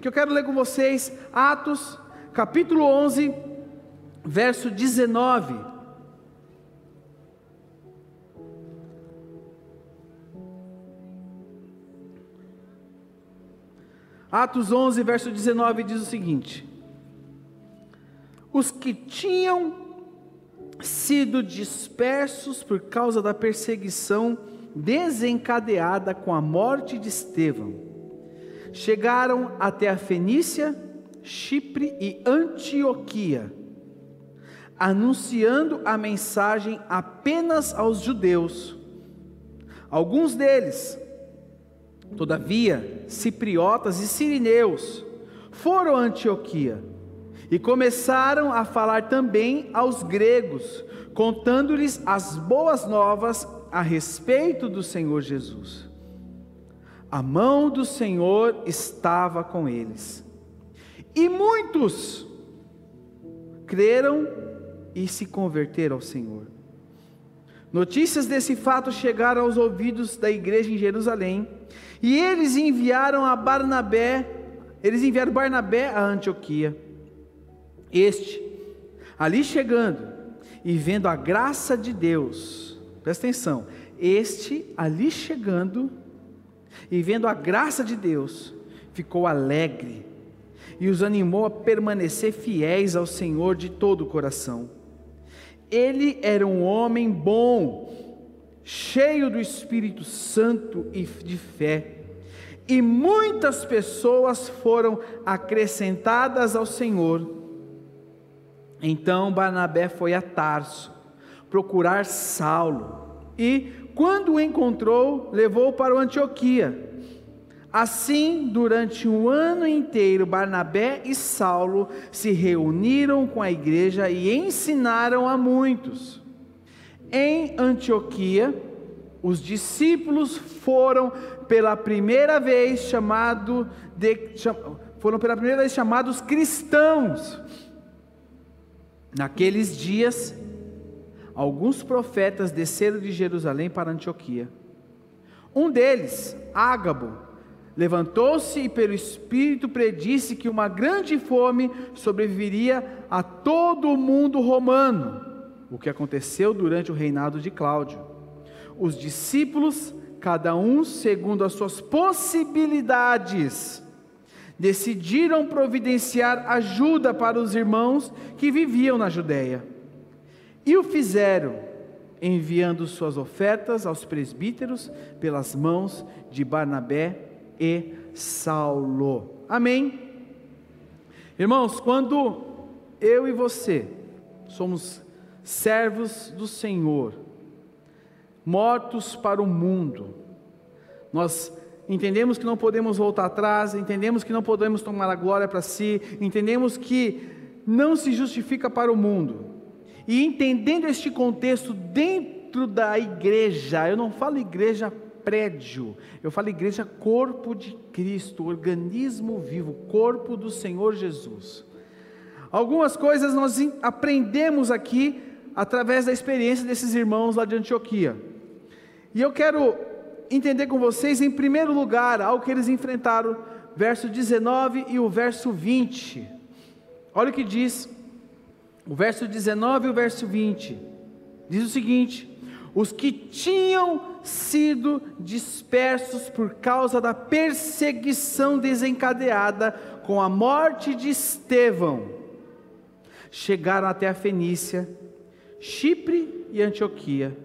que eu quero ler com vocês, Atos, capítulo 11, verso 19. Atos 11, verso 19 diz o seguinte: Os que tinham sido dispersos por causa da perseguição desencadeada com a morte de Estevão, chegaram até a Fenícia, Chipre e Antioquia, anunciando a mensagem apenas aos judeus. Alguns deles, Todavia, cipriotas e sirineus foram a Antioquia e começaram a falar também aos gregos, contando-lhes as boas novas a respeito do Senhor Jesus. A mão do Senhor estava com eles. E muitos creram e se converteram ao Senhor. Notícias desse fato chegaram aos ouvidos da igreja em Jerusalém, e eles enviaram a Barnabé, eles enviaram Barnabé a Antioquia. Este, ali chegando e vendo a graça de Deus, presta atenção, este ali chegando e vendo a graça de Deus, ficou alegre e os animou a permanecer fiéis ao Senhor de todo o coração. Ele era um homem bom, cheio do Espírito Santo e de fé. E muitas pessoas foram acrescentadas ao Senhor. Então Barnabé foi a Tarso procurar Saulo e, quando o encontrou, levou para Antioquia. Assim, durante um ano inteiro, Barnabé e Saulo se reuniram com a igreja e ensinaram a muitos. Em Antioquia, os discípulos foram pela primeira vez chamado de, foram pela primeira vez chamados cristãos. Naqueles dias, alguns profetas desceram de Jerusalém para Antioquia. Um deles, Ágabo, Levantou-se e, pelo Espírito, predisse que uma grande fome sobreviveria a todo o mundo romano, o que aconteceu durante o reinado de Cláudio. Os discípulos, cada um segundo as suas possibilidades, decidiram providenciar ajuda para os irmãos que viviam na Judéia. E o fizeram, enviando suas ofertas aos presbíteros pelas mãos de Barnabé e Saulo. Amém? Irmãos, quando eu e você somos servos do Senhor, mortos para o mundo, nós entendemos que não podemos voltar atrás, entendemos que não podemos tomar a glória para si, entendemos que não se justifica para o mundo. E entendendo este contexto dentro da igreja, eu não falo igreja prédio. Eu falo igreja, corpo de Cristo, organismo vivo, corpo do Senhor Jesus. Algumas coisas nós aprendemos aqui através da experiência desses irmãos lá de Antioquia. E eu quero entender com vocês, em primeiro lugar, algo que eles enfrentaram, verso 19 e o verso 20. Olha o que diz, o verso 19 e o verso 20. Diz o seguinte: os que tinham sido dispersos por causa da perseguição desencadeada com a morte de Estevão, chegaram até a Fenícia, Chipre e Antioquia,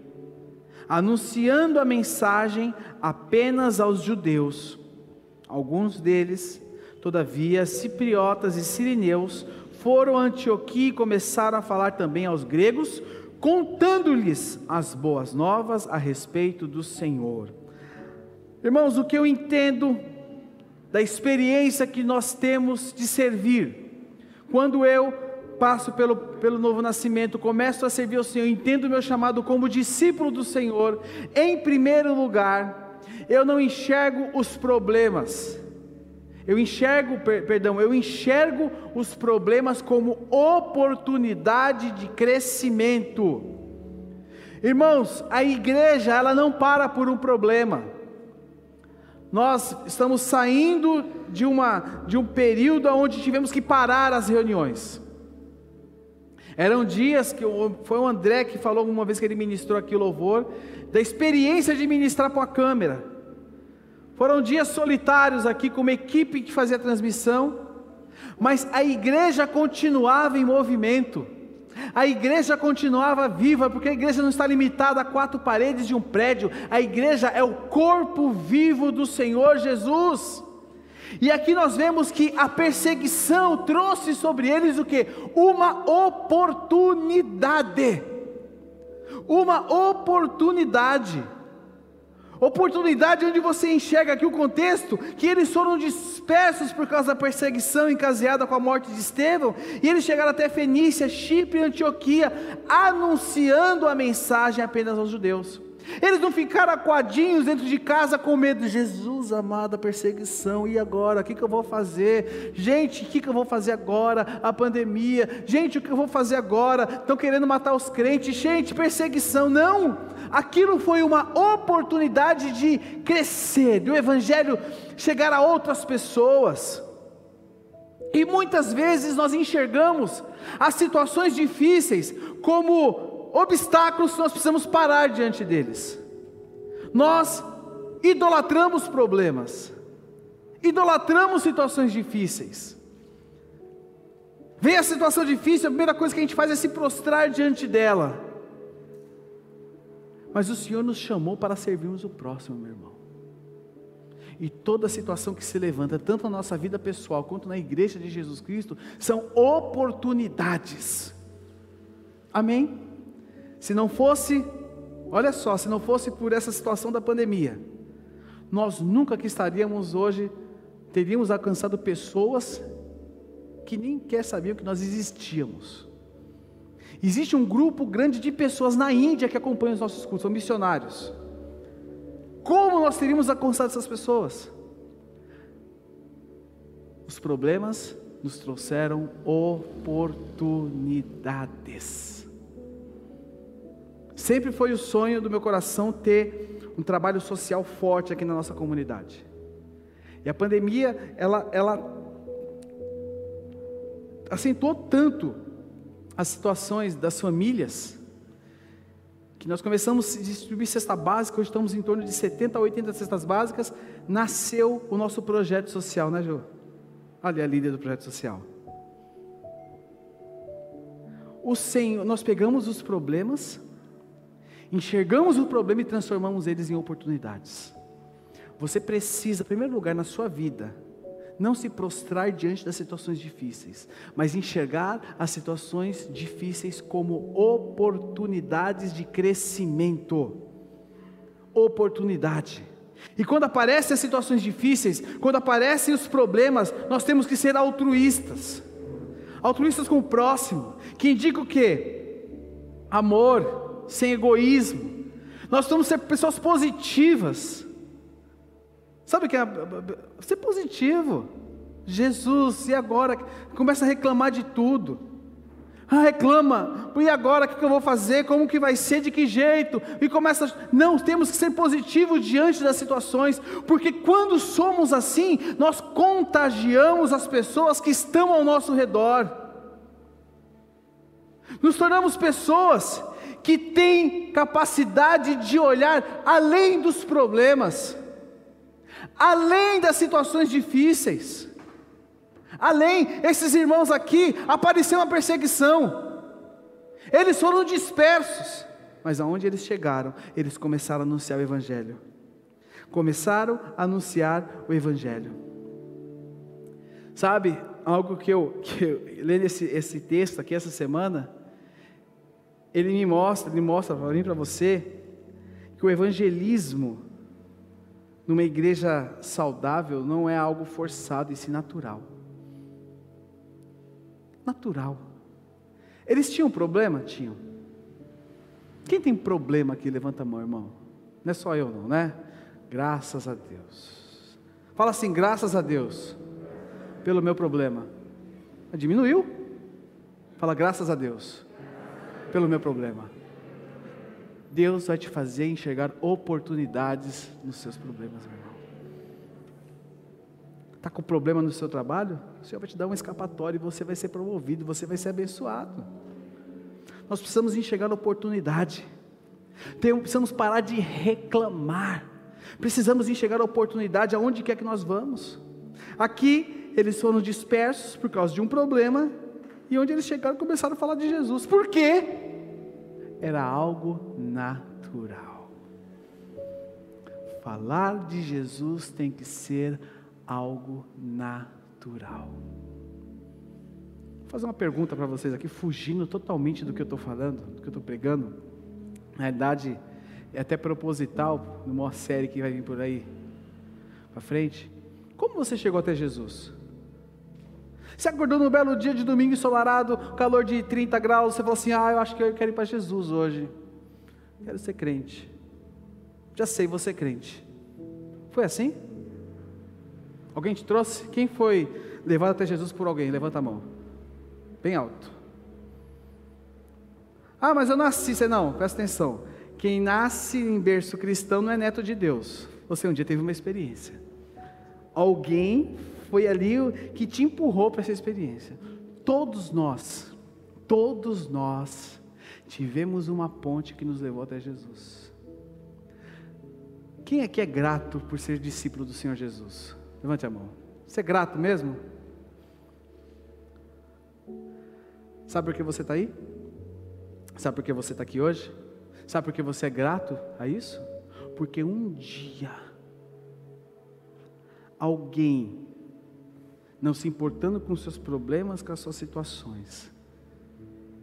anunciando a mensagem apenas aos judeus. Alguns deles, todavia, cipriotas e sirineus, foram a Antioquia e começaram a falar também aos gregos, contando-lhes as boas novas a respeito do Senhor. Irmãos, o que eu entendo da experiência que nós temos de servir, quando eu passo pelo, pelo novo nascimento, começo a servir ao Senhor, entendo o meu chamado como discípulo do Senhor, em primeiro lugar, eu não enxergo os problemas, eu enxergo, perdão, eu enxergo os problemas como oportunidade de crescimento. Irmãos, a igreja, ela não para por um problema. nós estamos saindo de, uma, de um período onde tivemos que parar as reuniões. Eram dias que foi o André que falou uma vez que ele ministrou aqui o louvor, da experiência de ministrar com a câmera. Foram dias solitários aqui com uma equipe que fazia transmissão, mas a igreja continuava em movimento. A igreja continuava viva, porque a igreja não está limitada a quatro paredes de um prédio, a igreja é o corpo vivo do Senhor Jesus. E aqui nós vemos que a perseguição trouxe sobre eles o que? Uma oportunidade. Uma oportunidade. Oportunidade onde você enxerga aqui o contexto, que eles foram dispersos por causa da perseguição encaseada com a morte de Estevão, e eles chegaram até Fenícia, Chipre e Antioquia, anunciando a mensagem apenas aos judeus. Eles não ficaram acuadinhos dentro de casa com medo. Jesus amado, a perseguição, e agora? O que, que eu vou fazer? Gente, o que, que eu vou fazer agora? A pandemia. Gente, o que eu vou fazer agora? Estão querendo matar os crentes. Gente, perseguição. Não! Aquilo foi uma oportunidade de crescer, do Evangelho chegar a outras pessoas. E muitas vezes nós enxergamos as situações difíceis como obstáculos nós precisamos parar diante deles. Nós idolatramos problemas, idolatramos situações difíceis. Vem a situação difícil, a primeira coisa que a gente faz é se prostrar diante dela. Mas o Senhor nos chamou para servirmos o próximo, meu irmão. E toda situação que se levanta, tanto na nossa vida pessoal quanto na igreja de Jesus Cristo, são oportunidades. Amém? Se não fosse, olha só, se não fosse por essa situação da pandemia, nós nunca que estaríamos hoje, teríamos alcançado pessoas que nem quer saber que nós existíamos. Existe um grupo grande de pessoas na Índia que acompanham os nossos cultos, são missionários. Como nós teríamos alcançado essas pessoas? Os problemas nos trouxeram oportunidades. Sempre foi o sonho do meu coração ter um trabalho social forte aqui na nossa comunidade. E a pandemia, ela, ela acentuou tanto as situações das famílias, que nós começamos a distribuir cesta básica, hoje estamos em torno de 70 a 80 cestas básicas, nasceu o nosso projeto social, né, Jô? Olha a líder do projeto social. O Senhor, nós pegamos os problemas, enxergamos o problema e transformamos eles em oportunidades. Você precisa, em primeiro lugar, na sua vida, não se prostrar diante das situações difíceis, mas enxergar as situações difíceis como oportunidades de crescimento. Oportunidade. E quando aparecem as situações difíceis, quando aparecem os problemas, nós temos que ser altruístas. Altruístas com o próximo, que indica o quê? Amor, sem egoísmo. Nós vamos ser pessoas positivas. Sabe o que é? Ser positivo. Jesus, e agora? Começa a reclamar de tudo. Ah, reclama, e agora o que eu vou fazer? Como que vai ser? De que jeito? E começa. Não, temos que ser positivos diante das situações, porque quando somos assim, nós contagiamos as pessoas que estão ao nosso redor. Nos tornamos pessoas que tem capacidade de olhar além dos problemas, além das situações difíceis. Além, esses irmãos aqui, apareceu uma perseguição, eles foram dispersos, mas aonde eles chegaram, eles começaram a anunciar o Evangelho. Começaram a anunciar o Evangelho. Sabe, algo que eu, que eu lendo esse, esse texto aqui essa semana, ele me mostra, ele mostra para mim para você que o evangelismo numa igreja saudável não é algo forçado e sim natural. Natural. Eles tinham problema? Tinham. Quem tem problema aqui? Levanta a mão, irmão. Não é só eu, não, né? Graças a Deus. Fala assim, graças a Deus, pelo meu problema. Diminuiu? Fala, graças a Deus pelo meu problema. Deus vai te fazer enxergar oportunidades nos seus problemas, meu irmão. Está com problema no seu trabalho? O Senhor vai te dar um escapatório e você vai ser promovido, você vai ser abençoado. Nós precisamos enxergar oportunidade. precisamos parar de reclamar. Precisamos enxergar oportunidade aonde quer que nós vamos. Aqui eles foram dispersos por causa de um problema e onde eles chegaram começaram a falar de Jesus. Por quê? Era algo natural. Falar de Jesus tem que ser algo natural. Vou fazer uma pergunta para vocês aqui, fugindo totalmente do que eu estou falando, do que eu estou pregando. Na verdade, é até proposital, numa série que vai vir por aí para frente. Como você chegou até Jesus? Você acordou no belo dia de domingo ensolarado, calor de 30 graus, você falou assim: Ah, eu acho que eu quero ir para Jesus hoje. Quero ser crente. Já sei, você é crente. Foi assim? Alguém te trouxe? Quem foi levado até Jesus por alguém? Levanta a mão. Bem alto. Ah, mas eu nasci. Você não, presta atenção. Quem nasce em berço cristão não é neto de Deus. Você um dia teve uma experiência. Alguém foi ali que te empurrou para essa experiência. Todos nós, todos nós tivemos uma ponte que nos levou até Jesus. Quem aqui é grato por ser discípulo do Senhor Jesus? Levante a mão. Você é grato mesmo? Sabe por que você está aí? Sabe por que você está aqui hoje? Sabe por que você é grato a isso? Porque um dia, alguém, não se importando com seus problemas, com as suas situações,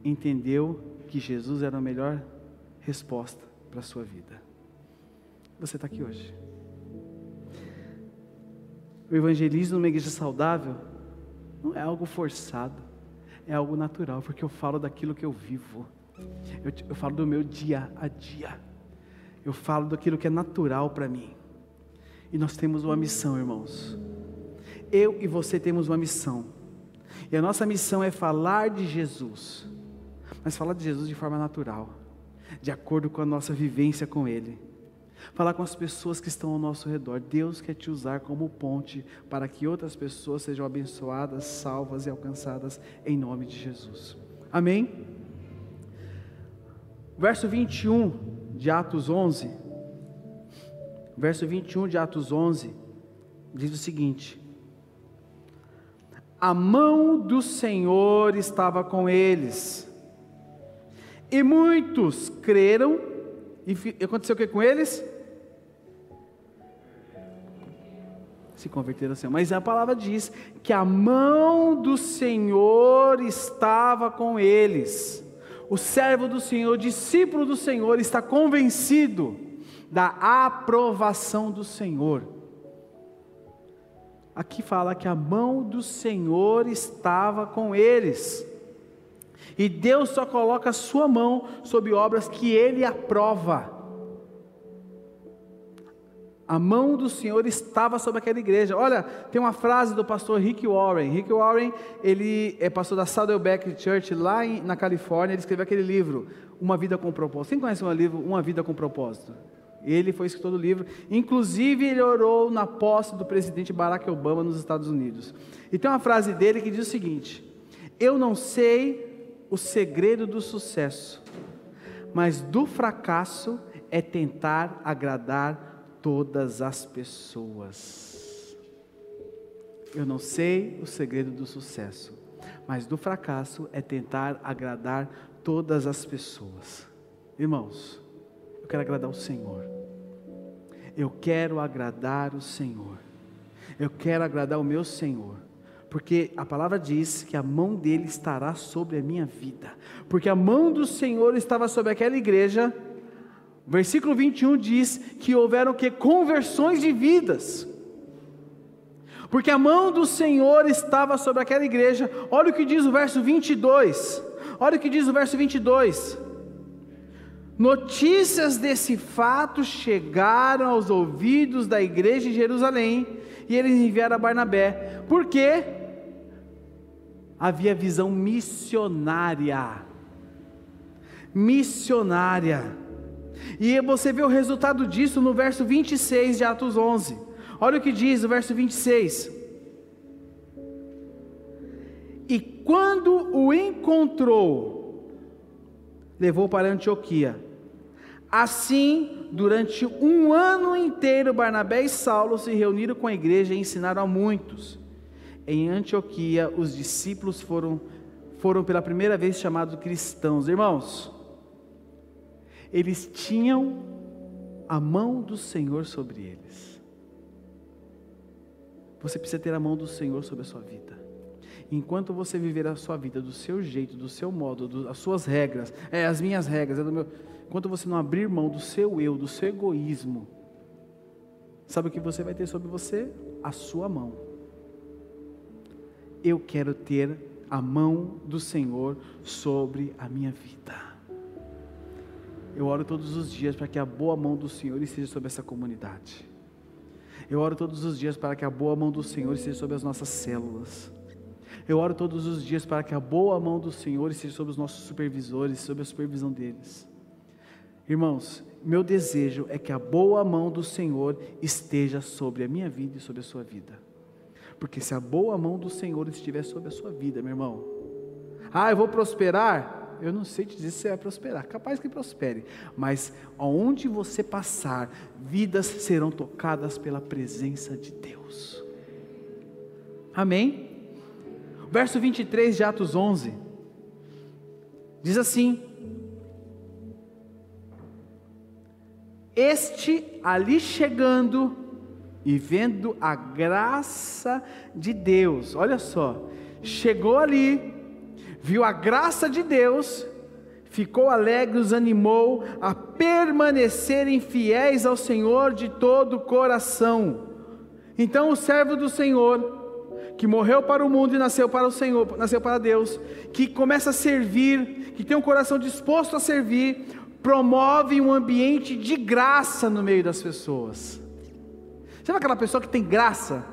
entendeu que Jesus era a melhor resposta para a sua vida. Você está aqui hoje. O evangelismo numa igreja saudável não é algo forçado, é algo natural, porque eu falo daquilo que eu vivo, eu, eu falo do meu dia a dia, eu falo daquilo que é natural para mim. E nós temos uma missão, irmãos. Eu e você temos uma missão. E a nossa missão é falar de Jesus, mas falar de Jesus de forma natural, de acordo com a nossa vivência com Ele falar com as pessoas que estão ao nosso redor. Deus quer te usar como ponte para que outras pessoas sejam abençoadas, salvas e alcançadas em nome de Jesus. Amém? Verso 21 de Atos 11. Verso 21 de Atos 11 diz o seguinte: A mão do Senhor estava com eles, e muitos creram. E aconteceu o que com eles? se converteram ao Senhor. Mas a palavra diz que a mão do Senhor estava com eles. O servo do Senhor, o discípulo do Senhor, está convencido da aprovação do Senhor. Aqui fala que a mão do Senhor estava com eles. E Deus só coloca a sua mão sobre obras que ele aprova a mão do Senhor estava sobre aquela igreja. Olha, tem uma frase do pastor Rick Warren. Rick Warren, ele é pastor da Saddleback Church lá em, na Califórnia. Ele escreveu aquele livro, Uma Vida com Propósito. Quem conhece o livro Uma Vida com Propósito? Ele foi escritor do livro. Inclusive, ele orou na posse do presidente Barack Obama nos Estados Unidos. E tem uma frase dele que diz o seguinte: Eu não sei o segredo do sucesso, mas do fracasso é tentar agradar todas as pessoas. Eu não sei o segredo do sucesso, mas do fracasso é tentar agradar todas as pessoas. Irmãos, quero agradar o Senhor. Eu quero agradar o Senhor. Eu quero agradar o meu Senhor. Porque a palavra diz que a mão dele estará sobre a minha vida. Porque a mão do Senhor estava sobre aquela igreja Versículo 21 diz que houveram que conversões de vidas. Porque a mão do Senhor estava sobre aquela igreja. Olha o que diz o verso 22. Olha o que diz o verso 22. Notícias desse fato chegaram aos ouvidos da igreja de Jerusalém e eles enviaram a Barnabé. Por quê? Havia visão missionária. Missionária. E você vê o resultado disso no verso 26 de Atos 11. Olha o que diz o verso 26. E quando o encontrou, levou para Antioquia. Assim, durante um ano inteiro, Barnabé e Saulo se reuniram com a igreja e ensinaram a muitos. Em Antioquia, os discípulos foram, foram pela primeira vez chamados cristãos. Irmãos, eles tinham a mão do Senhor sobre eles. Você precisa ter a mão do Senhor sobre a sua vida. Enquanto você viver a sua vida do seu jeito, do seu modo, do, as suas regras, é as minhas regras, é do meu. Enquanto você não abrir mão do seu eu, do seu egoísmo, sabe o que você vai ter sobre você? A sua mão. Eu quero ter a mão do Senhor sobre a minha vida. Eu oro todos os dias para que a boa mão do Senhor esteja sobre essa comunidade. Eu oro todos os dias para que a boa mão do Senhor esteja sobre as nossas células. Eu oro todos os dias para que a boa mão do Senhor esteja sobre os nossos supervisores, sobre a supervisão deles. Irmãos, meu desejo é que a boa mão do Senhor esteja sobre a minha vida e sobre a sua vida. Porque se a boa mão do Senhor estiver sobre a sua vida, meu irmão, ah, eu vou prosperar? eu não sei te dizer se você vai prosperar, capaz que prospere, mas aonde você passar, vidas serão tocadas pela presença de Deus. Amém? Verso 23 de Atos 11 diz assim: Este ali chegando e vendo a graça de Deus, olha só, chegou ali, viu a graça de Deus, ficou alegre, os animou a permanecerem fiéis ao Senhor de todo o coração. Então o servo do Senhor, que morreu para o mundo e nasceu para o Senhor, nasceu para Deus, que começa a servir, que tem um coração disposto a servir, promove um ambiente de graça no meio das pessoas. Sabe aquela pessoa que tem graça?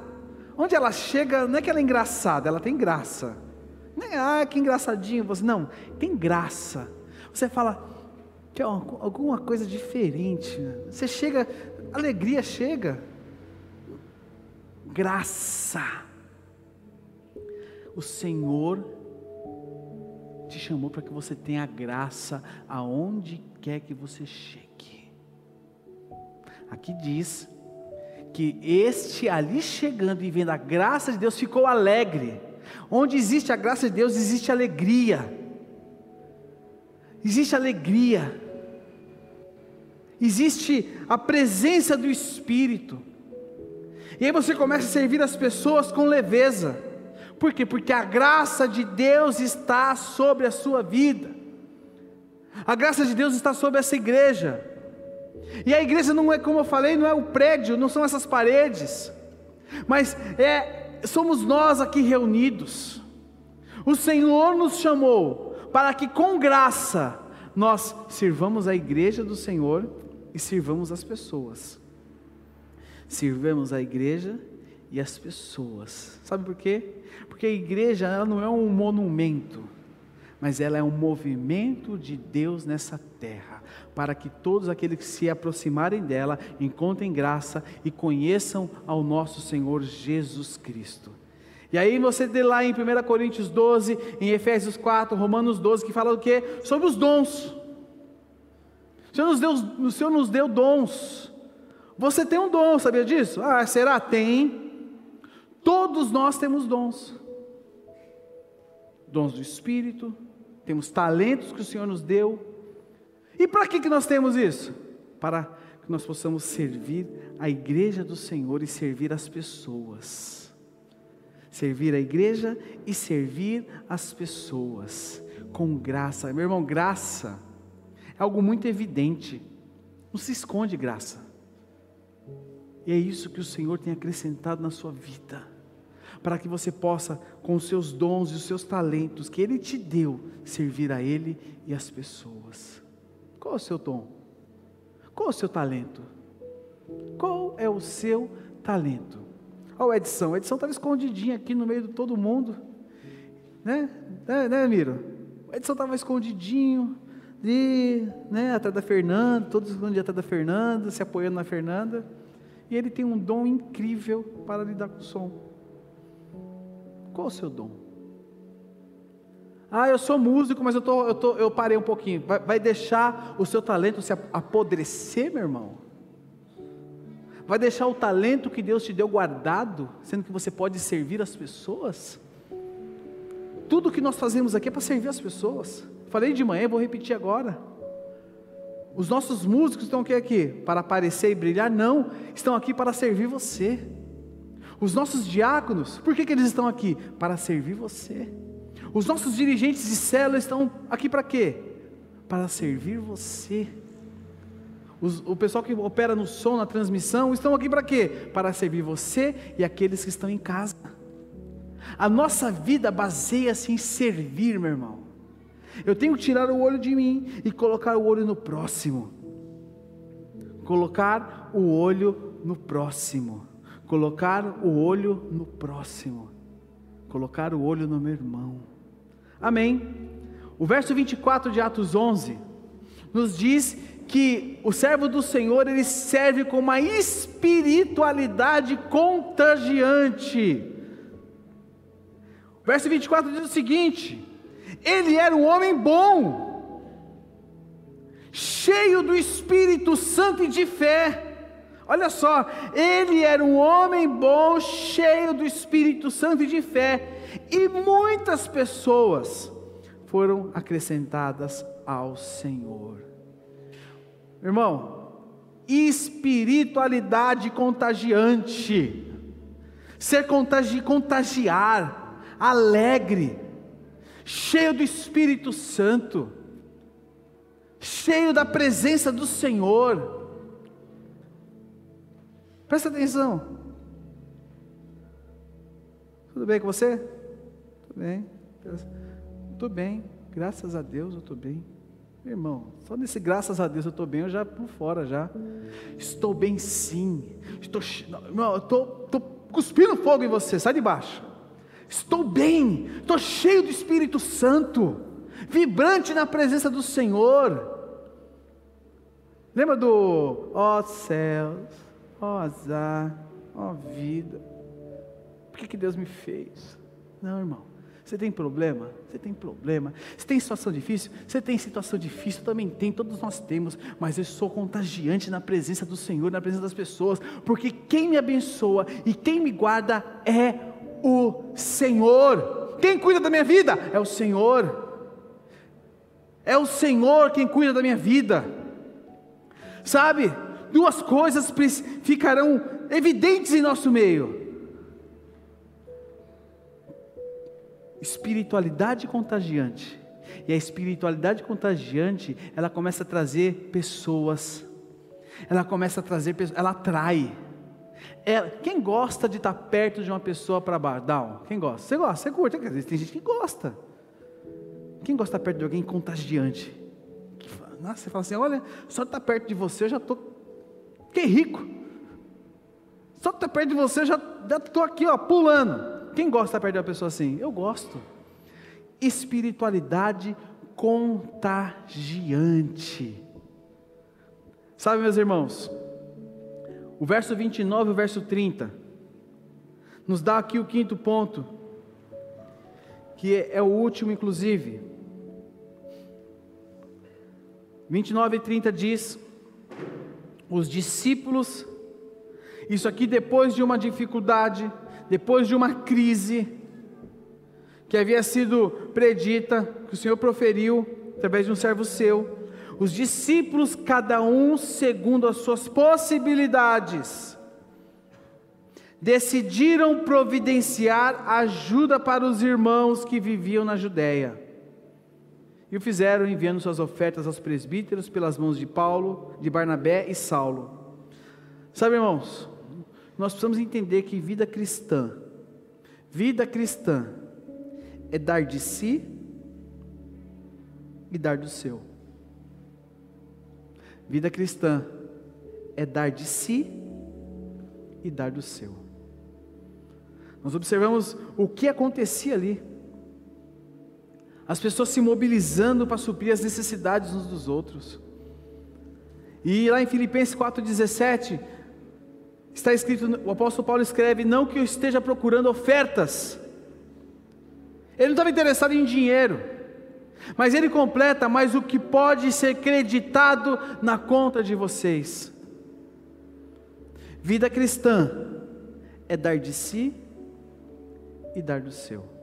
Onde ela chega, não é que ela é engraçada, ela tem graça. É, ah, que engraçadinho você. Não, tem graça. Você fala, que é alguma coisa diferente. Né? Você chega, alegria chega. Graça. O Senhor te chamou para que você tenha graça aonde quer que você chegue. Aqui diz que este ali chegando e vendo a graça de Deus ficou alegre. Onde existe a graça de Deus, existe alegria. Existe alegria. Existe a presença do Espírito. E aí você começa a servir as pessoas com leveza. Por quê? Porque a graça de Deus está sobre a sua vida. A graça de Deus está sobre essa igreja. E a igreja não é, como eu falei, não é o prédio, não são essas paredes, mas é somos nós aqui reunidos. O Senhor nos chamou para que com graça nós sirvamos a igreja do Senhor e sirvamos as pessoas. Sirvamos a igreja e as pessoas. Sabe por quê? Porque a igreja ela não é um monumento, mas ela é um movimento de Deus nessa terra, para que todos aqueles que se aproximarem dela encontrem graça e conheçam ao nosso Senhor Jesus Cristo. E aí você tem lá em 1 Coríntios 12, em Efésios 4, Romanos 12, que fala o quê? Sobre os dons. O Senhor nos deu, o Senhor nos deu dons. Você tem um dom, sabia disso? Ah, será? Tem. Todos nós temos dons. Dons do Espírito, temos talentos que o Senhor nos deu. E para que, que nós temos isso? Para que nós possamos servir a igreja do Senhor e servir as pessoas. Servir a igreja e servir as pessoas com graça. Meu irmão, graça é algo muito evidente. Não se esconde graça. E é isso que o Senhor tem acrescentado na sua vida para que você possa, com os seus dons e os seus talentos que Ele te deu, servir a Ele e as pessoas. Qual é o seu dom? Qual é o seu talento? Qual é o seu talento? Olha o Edson, o Edson estava escondidinho aqui no meio de todo mundo, né? Né, né Miro? O Edson estava escondidinho, de, né, atrás da Fernanda, todos escondidos atrás da Fernanda, se apoiando na Fernanda, e ele tem um dom incrível para lidar com o som. Qual o seu dom? Ah, eu sou músico, mas eu, tô, eu, tô, eu parei um pouquinho. Vai, vai deixar o seu talento se apodrecer, meu irmão? Vai deixar o talento que Deus te deu guardado, sendo que você pode servir as pessoas? Tudo que nós fazemos aqui é para servir as pessoas. Falei de manhã, vou repetir agora. Os nossos músicos estão aqui, aqui para aparecer e brilhar? Não, estão aqui para servir você. Os nossos diáconos, por que, que eles estão aqui? Para servir você. Os nossos dirigentes de célula estão aqui para quê? Para servir você. Os, o pessoal que opera no som, na transmissão, estão aqui para quê? Para servir você e aqueles que estão em casa. A nossa vida baseia-se em servir, meu irmão. Eu tenho que tirar o olho de mim e colocar o olho no próximo. Colocar o olho no próximo. Colocar o olho no próximo. Colocar o olho no meu irmão. Amém. O verso 24 de Atos 11 nos diz que o servo do Senhor ele serve com uma espiritualidade contagiante. O verso 24 diz o seguinte: Ele era um homem bom, cheio do Espírito Santo e de fé Olha só, ele era um homem bom, cheio do Espírito Santo e de fé, e muitas pessoas foram acrescentadas ao Senhor. Irmão, espiritualidade contagiante, ser contagi contagiar, alegre, cheio do Espírito Santo, cheio da presença do Senhor, Presta atenção. Tudo bem com você? Tudo bem. Tudo bem. Graças a Deus eu estou bem. Irmão, só nesse graças a Deus eu estou bem, eu já por fora já. Estou bem sim. Estou, irmão, eu estou, estou cuspindo fogo em você, sai de baixo. Estou bem, estou cheio do Espírito Santo, vibrante na presença do Senhor. Lembra do ó oh, céus, Ó oh, azar, ó oh, vida. Por que, que Deus me fez? Não, irmão. Você tem problema? Você tem problema. Você tem situação difícil? Você tem situação difícil? Também tem, todos nós temos. Mas eu sou contagiante na presença do Senhor, na presença das pessoas. Porque quem me abençoa e quem me guarda é o Senhor. Quem cuida da minha vida? É o Senhor. É o Senhor quem cuida da minha vida. Sabe? Duas coisas ficarão evidentes em nosso meio: espiritualidade contagiante. E a espiritualidade contagiante, ela começa a trazer pessoas, ela começa a trazer, ela atrai. Ela, quem gosta de estar perto de uma pessoa para bar? Down? Quem gosta? Você gosta, você curte. Tem gente que gosta. Quem gosta de estar perto de alguém contagiante? Nossa, você fala assim: olha, só de estar perto de você eu já estou Fiquei rico. Só estar perto de você, já estou aqui, ó, pulando. Quem gosta de estar perto de uma pessoa assim? Eu gosto. Espiritualidade contagiante. Sabe, meus irmãos, o verso 29 e o verso 30 nos dá aqui o quinto ponto, que é, é o último, inclusive. 29 e 30 diz: os discípulos, isso aqui depois de uma dificuldade, depois de uma crise, que havia sido predita, que o Senhor proferiu através de um servo seu, os discípulos, cada um segundo as suas possibilidades, decidiram providenciar ajuda para os irmãos que viviam na Judéia. E o fizeram enviando suas ofertas aos presbíteros pelas mãos de Paulo, de Barnabé e Saulo. Sabe, irmãos, nós precisamos entender que vida cristã, vida cristã, é dar de si e dar do seu. Vida cristã é dar de si e dar do seu. Nós observamos o que acontecia ali as pessoas se mobilizando para suprir as necessidades uns dos outros. E lá em Filipenses 4,17, está escrito, o apóstolo Paulo escreve: Não que eu esteja procurando ofertas, ele não estava interessado em dinheiro, Mas ele completa, mas o que pode ser creditado na conta de vocês. Vida cristã é dar de si e dar do seu.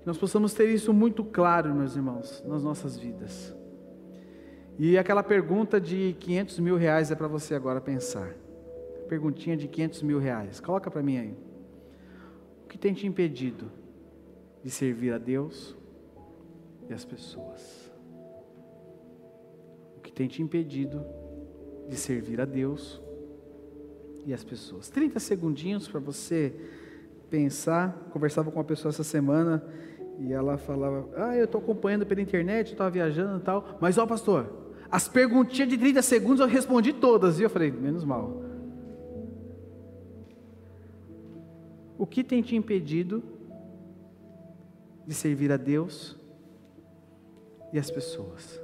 Que nós possamos ter isso muito claro, meus irmãos, nas nossas vidas. E aquela pergunta de 500 mil reais é para você agora pensar. Perguntinha de 500 mil reais. Coloca para mim aí. O que tem te impedido de servir a Deus e as pessoas? O que tem te impedido de servir a Deus e as pessoas? 30 segundinhos para você pensar. Conversava com uma pessoa essa semana e ela falava: Ah, eu estou acompanhando pela internet, estava viajando e tal. Mas, ó, pastor, as perguntinhas de 30 segundos eu respondi todas. E eu falei: Menos mal. O que tem te impedido de servir a Deus e as pessoas?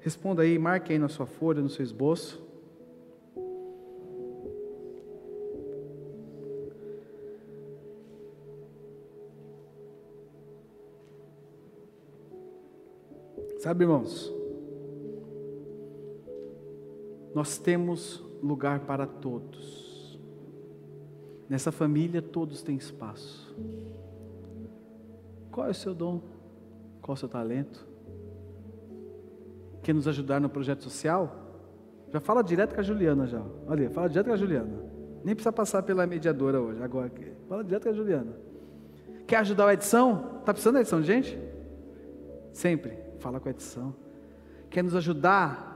Responda aí, marque aí na sua folha, no seu esboço. Sabe, irmãos, nós temos lugar para todos. Nessa família todos têm espaço. Qual é o seu dom? Qual é o seu talento? Quer nos ajudar no projeto social? Já fala direto com a Juliana já. Olha, fala direto com a Juliana. Nem precisa passar pela mediadora hoje, agora. Fala direto com a Juliana. Quer ajudar o Edição? Está precisando da edição gente? Sempre fala com a edição. Quer nos ajudar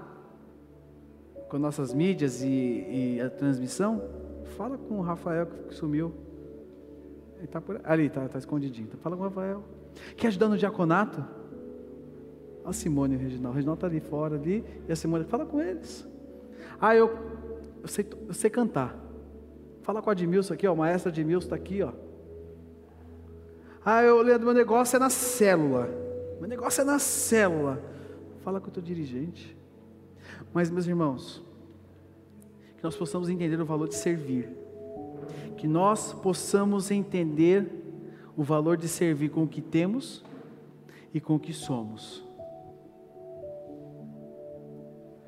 com nossas mídias e, e a transmissão? Fala com o Rafael que sumiu. Ele está por ali, está tá escondidinho. Fala com o Rafael. Quer ajudar no diaconato? A Simone e o Reginaldo. O Reginaldo está ali fora ali. E a Simone, fala com eles. Ah, eu, eu, sei, eu sei cantar. Fala com a Edmilson aqui, ó. O maestro Edmilson está aqui, ó. Ah, eu, Leandro, meu negócio é na célula. Meu negócio é na célula. Fala com o teu dirigente. Mas, meus irmãos, que nós possamos entender o valor de servir. Que nós possamos entender o valor de servir com o que temos e com o que somos.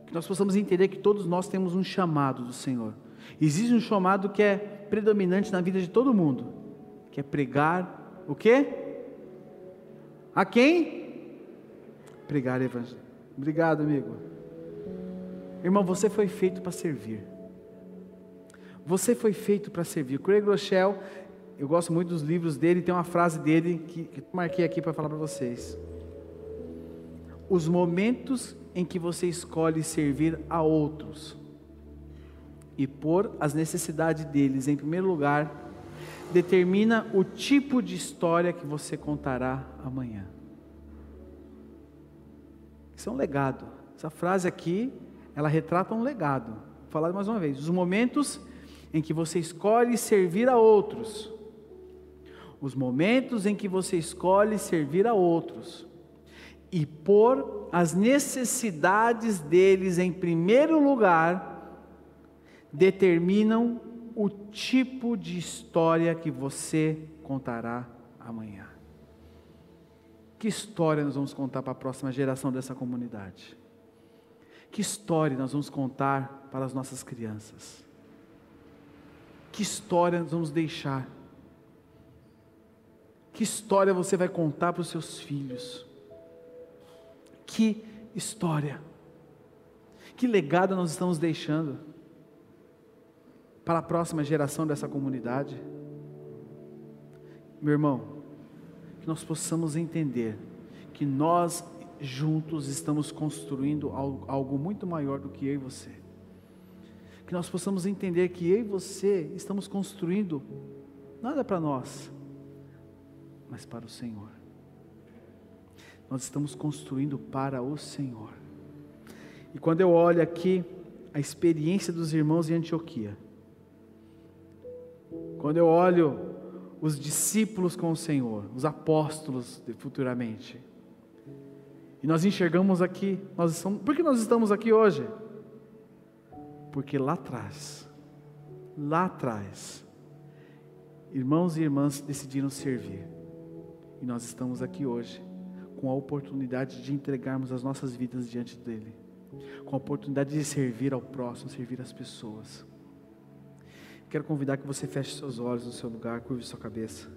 Que nós possamos entender que todos nós temos um chamado do Senhor. Existe um chamado que é predominante na vida de todo mundo, que é pregar o quê? A quem? Pregar o Evangelho. Obrigado, amigo. Irmão, você foi feito para servir. Você foi feito para servir. Craig Rochelle, eu gosto muito dos livros dele, tem uma frase dele que, que marquei aqui para falar para vocês. Os momentos em que você escolhe servir a outros e pôr as necessidades deles em primeiro lugar, determina o tipo de história que você contará amanhã. Isso é um legado. Essa frase aqui, ela retrata um legado. Vou falar mais uma vez. Os momentos em que você escolhe servir a outros. Os momentos em que você escolhe servir a outros. E pôr as necessidades deles em primeiro lugar, determinam o tipo de história que você contará amanhã. Que história nós vamos contar para a próxima geração dessa comunidade? Que história nós vamos contar para as nossas crianças? Que história nós vamos deixar? Que história você vai contar para os seus filhos? Que história? Que legado nós estamos deixando para a próxima geração dessa comunidade? Meu irmão, nós possamos entender que nós juntos estamos construindo algo muito maior do que eu e você. Que nós possamos entender que eu e você estamos construindo nada para nós, mas para o Senhor. Nós estamos construindo para o Senhor. E quando eu olho aqui a experiência dos irmãos em Antioquia, quando eu olho os discípulos com o Senhor, os apóstolos futuramente. E nós enxergamos aqui, nós estamos, por que nós estamos aqui hoje? Porque lá atrás, lá atrás, irmãos e irmãs decidiram servir. E nós estamos aqui hoje com a oportunidade de entregarmos as nossas vidas diante dele, com a oportunidade de servir ao próximo, servir as pessoas. Quero convidar que você feche seus olhos no seu lugar, curve sua cabeça.